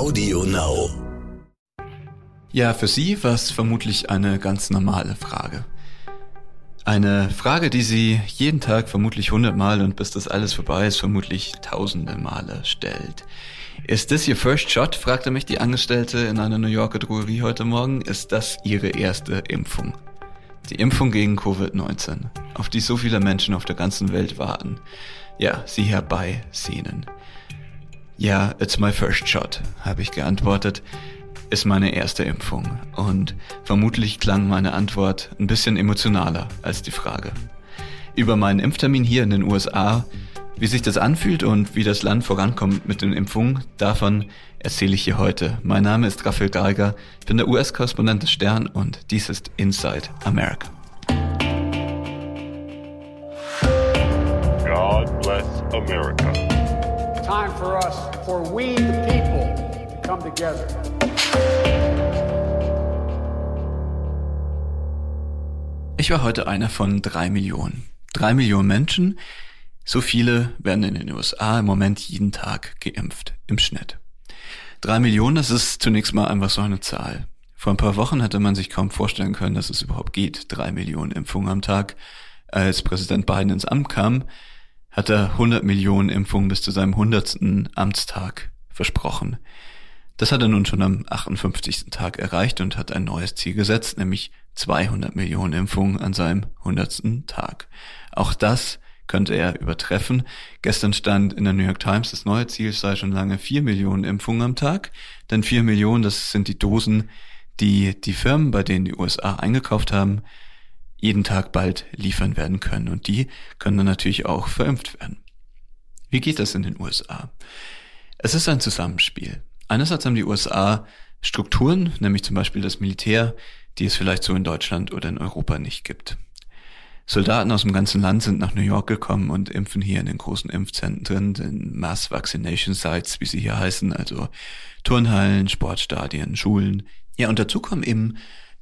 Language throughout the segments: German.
Audio Now. Ja, für Sie war es vermutlich eine ganz normale Frage. Eine Frage, die Sie jeden Tag vermutlich hundertmal und bis das alles vorbei ist, vermutlich tausende Male stellt. Ist this your first shot? fragte mich die Angestellte in einer New Yorker Drogerie heute Morgen. Ist das Ihre erste Impfung? Die Impfung gegen Covid-19, auf die so viele Menschen auf der ganzen Welt warten. Ja, sie herbeisehnen. Ja, it's my first shot, habe ich geantwortet. Ist meine erste Impfung. Und vermutlich klang meine Antwort ein bisschen emotionaler als die Frage. Über meinen Impftermin hier in den USA wie sich das anfühlt und wie das Land vorankommt mit den Impfungen, davon erzähle ich hier heute. Mein Name ist Raphael Geiger, ich bin der US-Korrespondent des Stern und dies ist Inside America. God bless America. Time for us, for we the people, to come together. Ich war heute einer von drei Millionen. Drei Millionen Menschen, so viele werden in den USA im Moment jeden Tag geimpft, im Schnitt. Drei Millionen, das ist zunächst mal einfach so eine Zahl. Vor ein paar Wochen hätte man sich kaum vorstellen können, dass es überhaupt geht, drei Millionen Impfungen am Tag. Als Präsident Biden ins Amt kam, hat er 100 Millionen Impfungen bis zu seinem 100. Amtstag versprochen. Das hat er nun schon am 58. Tag erreicht und hat ein neues Ziel gesetzt, nämlich 200 Millionen Impfungen an seinem 100. Tag. Auch das könnte er übertreffen. Gestern stand in der New York Times, das neue Ziel sei schon lange vier Millionen Impfungen am Tag. Denn vier Millionen, das sind die Dosen, die die Firmen, bei denen die USA eingekauft haben, jeden Tag bald liefern werden können. Und die können dann natürlich auch verimpft werden. Wie geht das in den USA? Es ist ein Zusammenspiel. Einerseits haben die USA Strukturen, nämlich zum Beispiel das Militär, die es vielleicht so in Deutschland oder in Europa nicht gibt. Soldaten aus dem ganzen Land sind nach New York gekommen und impfen hier in den großen Impfzentren, den Mass Vaccination Sites, wie sie hier heißen, also Turnhallen, Sportstadien, Schulen. Ja, und dazu kommen eben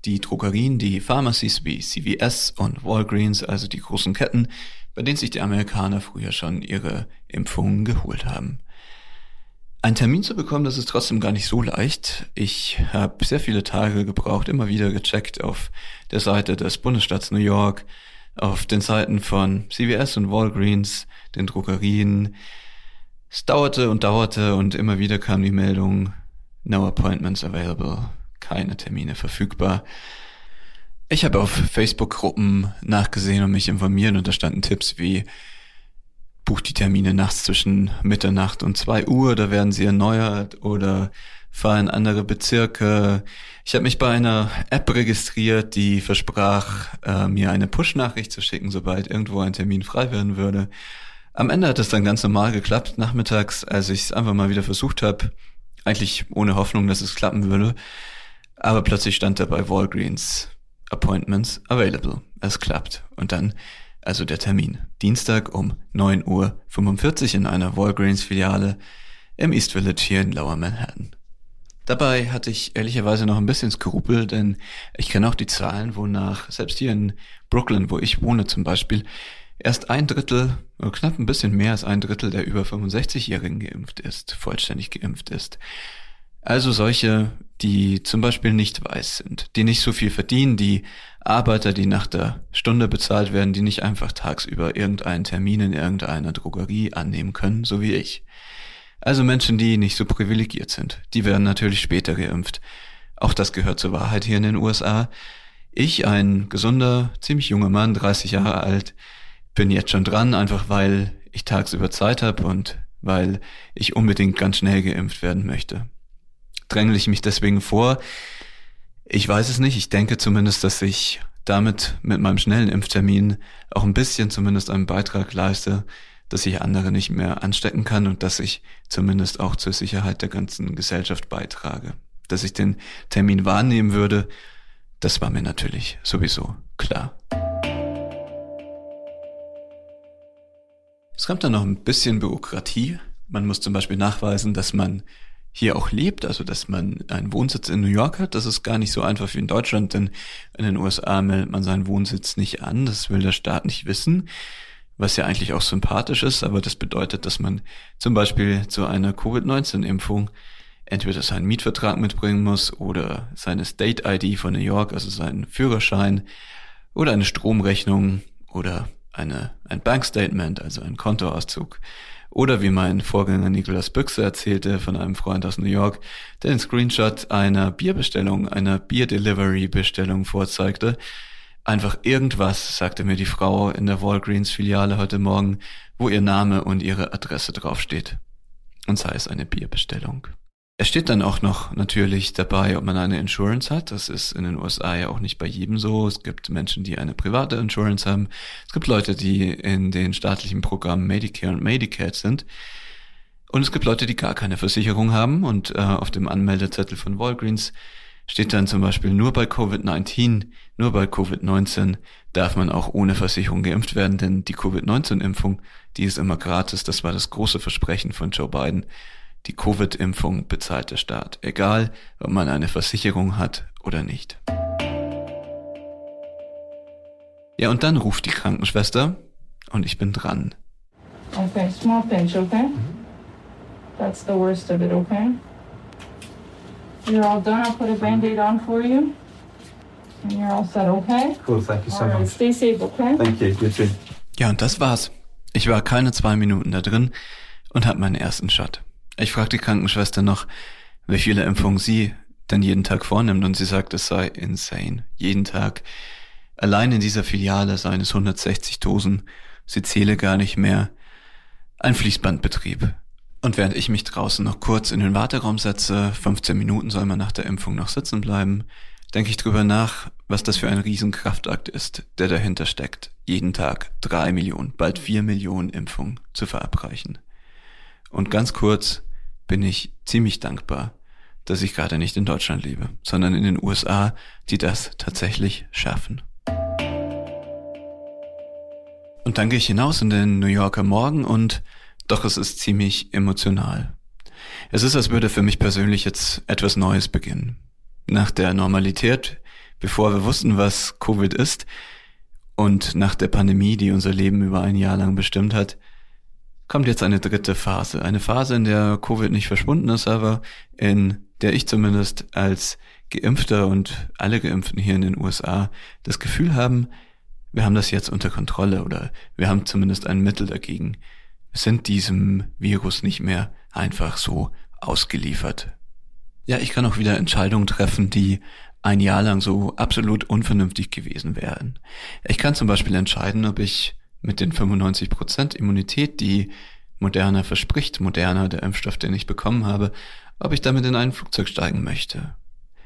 die Drogerien, die Pharmacies wie CVS und Walgreens, also die großen Ketten, bei denen sich die Amerikaner früher schon ihre Impfungen geholt haben. Einen Termin zu bekommen, das ist trotzdem gar nicht so leicht. Ich habe sehr viele Tage gebraucht, immer wieder gecheckt auf der Seite des Bundesstaats New York, auf den Seiten von CVS und Walgreens, den Drogerien. Es dauerte und dauerte und immer wieder kam die Meldung, no appointments available, keine Termine verfügbar. Ich habe auf Facebook-Gruppen nachgesehen und mich informiert und da standen Tipps wie bucht die Termine nachts zwischen Mitternacht und zwei Uhr, da werden sie erneuert oder fahre in andere Bezirke. Ich habe mich bei einer App registriert, die versprach, äh, mir eine Push-Nachricht zu schicken, sobald irgendwo ein Termin frei werden würde. Am Ende hat es dann ganz normal geklappt, nachmittags, als ich es einfach mal wieder versucht habe, eigentlich ohne Hoffnung, dass es klappen würde. Aber plötzlich stand da bei Walgreens Appointments available. Es klappt. Und dann also der Termin. Dienstag um 9.45 Uhr in einer Walgreens-Filiale im East Village hier in Lower Manhattan. Dabei hatte ich ehrlicherweise noch ein bisschen Skrupel, denn ich kenne auch die Zahlen, wonach selbst hier in Brooklyn, wo ich wohne zum Beispiel, erst ein Drittel, oder knapp ein bisschen mehr als ein Drittel der über 65-Jährigen geimpft ist, vollständig geimpft ist. Also solche, die zum Beispiel nicht weiß sind, die nicht so viel verdienen, die Arbeiter, die nach der Stunde bezahlt werden, die nicht einfach tagsüber irgendeinen Termin in irgendeiner Drogerie annehmen können, so wie ich. Also Menschen, die nicht so privilegiert sind, die werden natürlich später geimpft. Auch das gehört zur Wahrheit hier in den USA. Ich, ein gesunder, ziemlich junger Mann, 30 Jahre alt, bin jetzt schon dran, einfach weil ich tagsüber Zeit habe und weil ich unbedingt ganz schnell geimpft werden möchte. Drängle ich mich deswegen vor? Ich weiß es nicht. Ich denke zumindest, dass ich damit mit meinem schnellen Impftermin auch ein bisschen zumindest einen Beitrag leiste, dass ich andere nicht mehr anstecken kann und dass ich zumindest auch zur Sicherheit der ganzen Gesellschaft beitrage. Dass ich den Termin wahrnehmen würde, das war mir natürlich sowieso klar. Es kommt dann noch ein bisschen Bürokratie. Man muss zum Beispiel nachweisen, dass man hier auch lebt, also dass man einen Wohnsitz in New York hat. Das ist gar nicht so einfach wie in Deutschland, denn in den USA meldet man seinen Wohnsitz nicht an. Das will der Staat nicht wissen was ja eigentlich auch sympathisch ist, aber das bedeutet, dass man zum Beispiel zu einer Covid-19-Impfung entweder seinen Mietvertrag mitbringen muss oder seine State-ID von New York, also seinen Führerschein oder eine Stromrechnung oder eine, ein Bankstatement, also ein Kontoauszug. Oder wie mein Vorgänger Nicolas Büchse erzählte von einem Freund aus New York, der den Screenshot einer Bierbestellung, einer Bier-Delivery-Bestellung vorzeigte. Einfach irgendwas, sagte mir die Frau in der Walgreens-Filiale heute Morgen, wo ihr Name und ihre Adresse draufsteht. Und sei es eine Bierbestellung. Es steht dann auch noch natürlich dabei, ob man eine Insurance hat. Das ist in den USA ja auch nicht bei jedem so. Es gibt Menschen, die eine private Insurance haben. Es gibt Leute, die in den staatlichen Programmen Medicare und Medicaid sind. Und es gibt Leute, die gar keine Versicherung haben. Und äh, auf dem Anmeldezettel von Walgreens steht dann zum Beispiel nur bei Covid-19, nur bei Covid-19 darf man auch ohne Versicherung geimpft werden, denn die Covid-19-Impfung, die ist immer gratis. Das war das große Versprechen von Joe Biden. Die Covid-Impfung bezahlt der Staat, egal ob man eine Versicherung hat oder nicht. Ja, und dann ruft die Krankenschwester und ich bin dran. Okay, small pinch, okay? That's the worst of it, okay? You're all done. I'll put a band-aid on for you. And you're all set, okay? Cool, thank you so All right, much. stay safe, okay? Thank you, you too. Ja, und das war's. Ich war keine zwei Minuten da drin und hab meinen ersten Shot. Ich fragte die Krankenschwester noch, wie viele Impfungen sie denn jeden Tag vornimmt und sie sagt, es sei insane. Jeden Tag. Allein in dieser Filiale seien es 160 Dosen. Sie zähle gar nicht mehr. Ein Fließbandbetrieb. Und während ich mich draußen noch kurz in den Warteraum setze, 15 Minuten soll man nach der Impfung noch sitzen bleiben, denke ich drüber nach, was das für ein Riesenkraftakt ist, der dahinter steckt, jeden Tag drei Millionen, bald vier Millionen Impfungen zu verabreichen. Und ganz kurz bin ich ziemlich dankbar, dass ich gerade nicht in Deutschland lebe, sondern in den USA, die das tatsächlich schaffen. Und dann gehe ich hinaus in den New Yorker Morgen und doch es ist ziemlich emotional. Es ist, als würde für mich persönlich jetzt etwas Neues beginnen. Nach der Normalität, bevor wir wussten, was Covid ist, und nach der Pandemie, die unser Leben über ein Jahr lang bestimmt hat, kommt jetzt eine dritte Phase. Eine Phase, in der Covid nicht verschwunden ist, aber in der ich zumindest als Geimpfter und alle Geimpften hier in den USA das Gefühl haben, wir haben das jetzt unter Kontrolle oder wir haben zumindest ein Mittel dagegen. Wir sind diesem Virus nicht mehr einfach so ausgeliefert. Ja, ich kann auch wieder Entscheidungen treffen, die ein Jahr lang so absolut unvernünftig gewesen wären. Ich kann zum Beispiel entscheiden, ob ich mit den 95% Immunität, die Moderna verspricht, Moderna, der Impfstoff, den ich bekommen habe, ob ich damit in ein Flugzeug steigen möchte.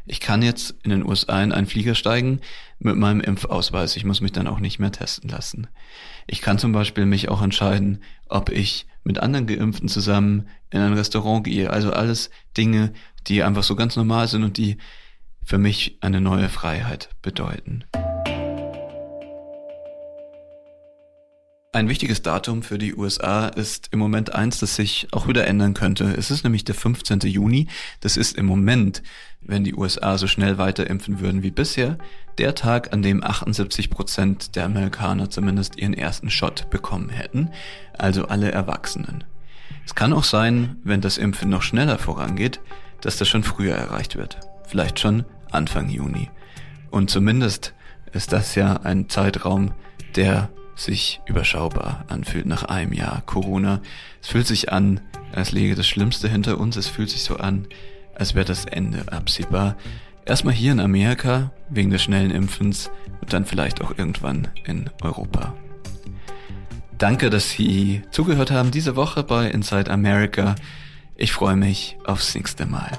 Ich kann jetzt in den USA in einen Flieger steigen mit meinem Impfausweis. Ich muss mich dann auch nicht mehr testen lassen. Ich kann zum Beispiel mich auch entscheiden, ob ich mit anderen Geimpften zusammen in ein Restaurant gehe. Also alles Dinge, die einfach so ganz normal sind und die für mich eine neue Freiheit bedeuten. Ein wichtiges Datum für die USA ist im Moment eins, das sich auch wieder ändern könnte. Es ist nämlich der 15. Juni. Das ist im Moment, wenn die USA so schnell weiter impfen würden wie bisher, der Tag, an dem 78 Prozent der Amerikaner zumindest ihren ersten Shot bekommen hätten, also alle Erwachsenen. Es kann auch sein, wenn das Impfen noch schneller vorangeht, dass das schon früher erreicht wird. Vielleicht schon Anfang Juni. Und zumindest ist das ja ein Zeitraum, der sich überschaubar anfühlt nach einem Jahr Corona. Es fühlt sich an, als läge das Schlimmste hinter uns. Es fühlt sich so an, als wäre das Ende absehbar. Erstmal hier in Amerika wegen des schnellen Impfens und dann vielleicht auch irgendwann in Europa. Danke, dass Sie zugehört haben diese Woche bei Inside America. Ich freue mich aufs nächste Mal.